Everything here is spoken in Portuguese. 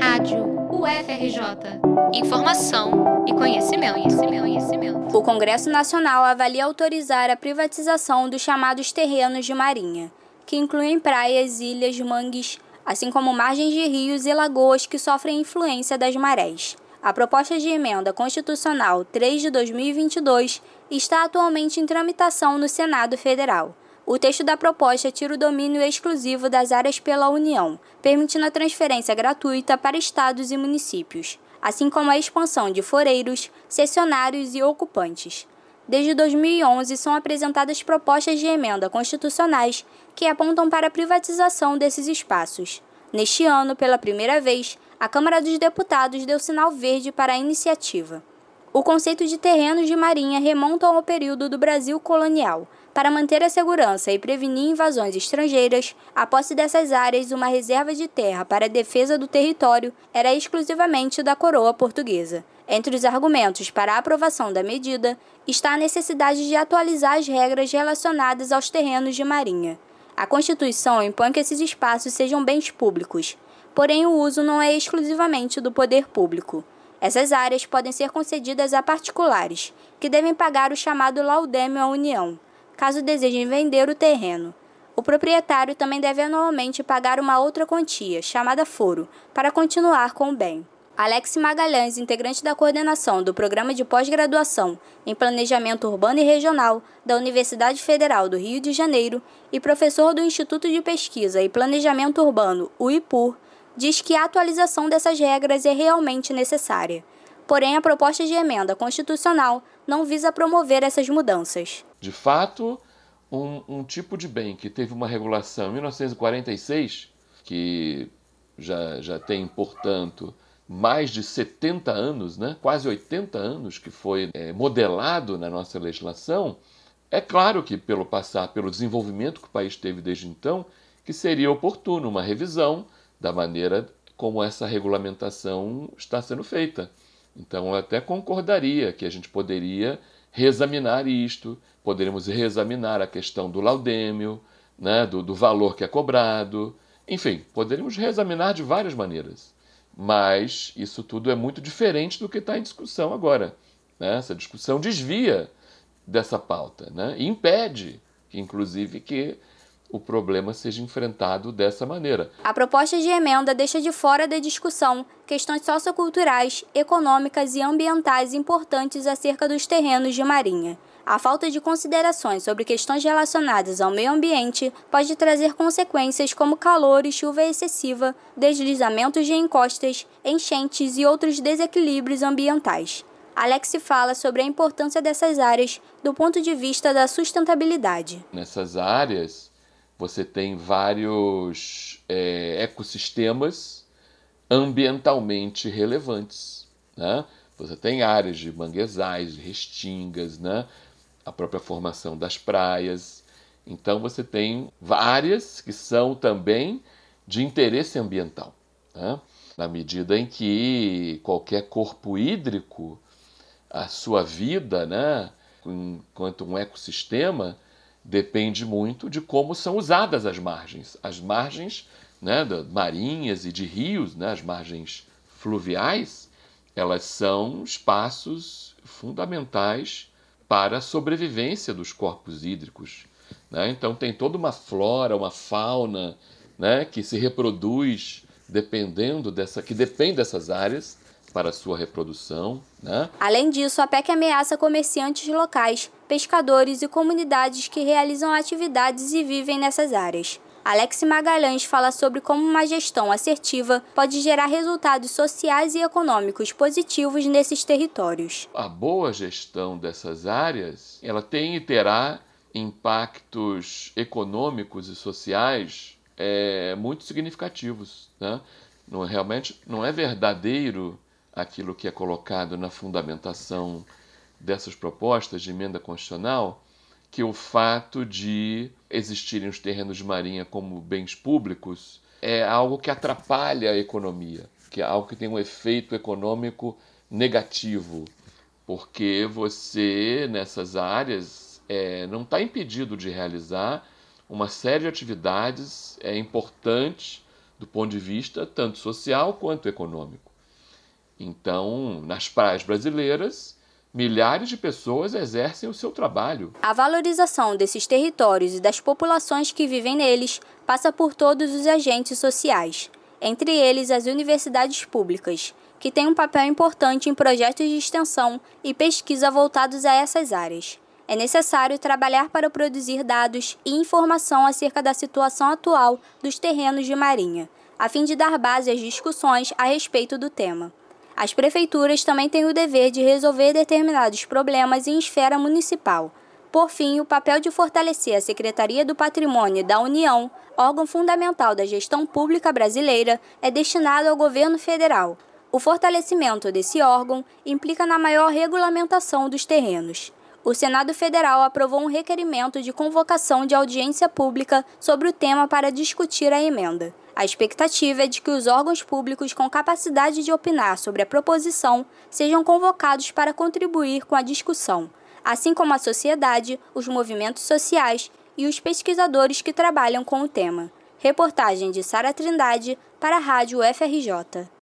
Rádio UFRJ. Informação e conhecimento, conhecimento, conhecimento. O Congresso Nacional avalia autorizar a privatização dos chamados terrenos de marinha, que incluem praias, ilhas, mangues, assim como margens de rios e lagoas que sofrem influência das marés. A proposta de emenda constitucional 3 de 2022 está atualmente em tramitação no Senado Federal. O texto da proposta tira o domínio exclusivo das áreas pela União, permitindo a transferência gratuita para estados e municípios, assim como a expansão de foreiros, cessionários e ocupantes. Desde 2011, são apresentadas propostas de emenda constitucionais que apontam para a privatização desses espaços. Neste ano, pela primeira vez, a Câmara dos Deputados deu sinal verde para a iniciativa. O conceito de terrenos de marinha remonta ao período do Brasil colonial. Para manter a segurança e prevenir invasões estrangeiras, a posse dessas áreas, uma reserva de terra para a defesa do território, era exclusivamente da coroa portuguesa. Entre os argumentos para a aprovação da medida está a necessidade de atualizar as regras relacionadas aos terrenos de marinha. A Constituição impõe que esses espaços sejam bens públicos, porém o uso não é exclusivamente do poder público. Essas áreas podem ser concedidas a particulares, que devem pagar o chamado laudêmio à União, caso desejem vender o terreno. O proprietário também deve anualmente pagar uma outra quantia, chamada foro, para continuar com o bem. Alex Magalhães, integrante da coordenação do Programa de Pós-Graduação em Planejamento Urbano e Regional da Universidade Federal do Rio de Janeiro e professor do Instituto de Pesquisa e Planejamento Urbano, o IPUR, diz que a atualização dessas regras é realmente necessária. Porém, a proposta de emenda constitucional não visa promover essas mudanças. De fato, um, um tipo de bem que teve uma regulação em 1946, que já, já tem, portanto, mais de 70 anos, né, quase 80 anos que foi é, modelado na nossa legislação, é claro que pelo passar, pelo desenvolvimento que o país teve desde então, que seria oportuno uma revisão da maneira como essa regulamentação está sendo feita. Então, eu até concordaria que a gente poderia reexaminar isto, poderíamos reexaminar a questão do laudêmio, né, do, do valor que é cobrado, enfim, poderíamos reexaminar de várias maneiras. Mas isso tudo é muito diferente do que está em discussão agora. Né? Essa discussão desvia dessa pauta né? e impede, inclusive, que o problema seja enfrentado dessa maneira. A proposta de emenda deixa de fora da discussão questões socioculturais, econômicas e ambientais importantes acerca dos terrenos de marinha. A falta de considerações sobre questões relacionadas ao meio ambiente pode trazer consequências como calor e chuva excessiva, deslizamentos de encostas, enchentes e outros desequilíbrios ambientais. Alex fala sobre a importância dessas áreas do ponto de vista da sustentabilidade. Nessas áreas, você tem vários é, ecossistemas ambientalmente relevantes. Né? Você tem áreas de manguezais, restingas, né? a própria formação das praias. Então você tem áreas que são também de interesse ambiental. Né? Na medida em que qualquer corpo hídrico, a sua vida, né, enquanto um ecossistema, depende muito de como são usadas as margens. As margens né, marinhas e de rios, né, as margens fluviais, elas são espaços fundamentais para a sobrevivência dos corpos hídricos. Né? Então tem toda uma flora, uma fauna né, que se reproduz dependendo dessa, que depende dessas áreas para sua reprodução. Né? Além disso, a PEC ameaça comerciantes locais, pescadores e comunidades que realizam atividades e vivem nessas áreas. Alex Magalhães fala sobre como uma gestão assertiva pode gerar resultados sociais e econômicos positivos nesses territórios. A boa gestão dessas áreas, ela tem e terá impactos econômicos e sociais é, muito significativos. Né? Não, realmente não é verdadeiro aquilo que é colocado na fundamentação dessas propostas de emenda constitucional, que o fato de existirem os terrenos de marinha como bens públicos é algo que atrapalha a economia, que é algo que tem um efeito econômico negativo, porque você nessas áreas é, não está impedido de realizar uma série de atividades é, importantes do ponto de vista tanto social quanto econômico. Então, nas praias brasileiras, milhares de pessoas exercem o seu trabalho. A valorização desses territórios e das populações que vivem neles passa por todos os agentes sociais, entre eles as universidades públicas, que têm um papel importante em projetos de extensão e pesquisa voltados a essas áreas. É necessário trabalhar para produzir dados e informação acerca da situação atual dos terrenos de marinha, a fim de dar base às discussões a respeito do tema. As prefeituras também têm o dever de resolver determinados problemas em esfera municipal. Por fim, o papel de fortalecer a Secretaria do Patrimônio da União, órgão fundamental da gestão pública brasileira, é destinado ao governo federal. O fortalecimento desse órgão implica na maior regulamentação dos terrenos o Senado Federal aprovou um requerimento de convocação de audiência pública sobre o tema para discutir a emenda. A expectativa é de que os órgãos públicos com capacidade de opinar sobre a proposição sejam convocados para contribuir com a discussão, assim como a sociedade, os movimentos sociais e os pesquisadores que trabalham com o tema. Reportagem de Sara Trindade para a Rádio FRJ.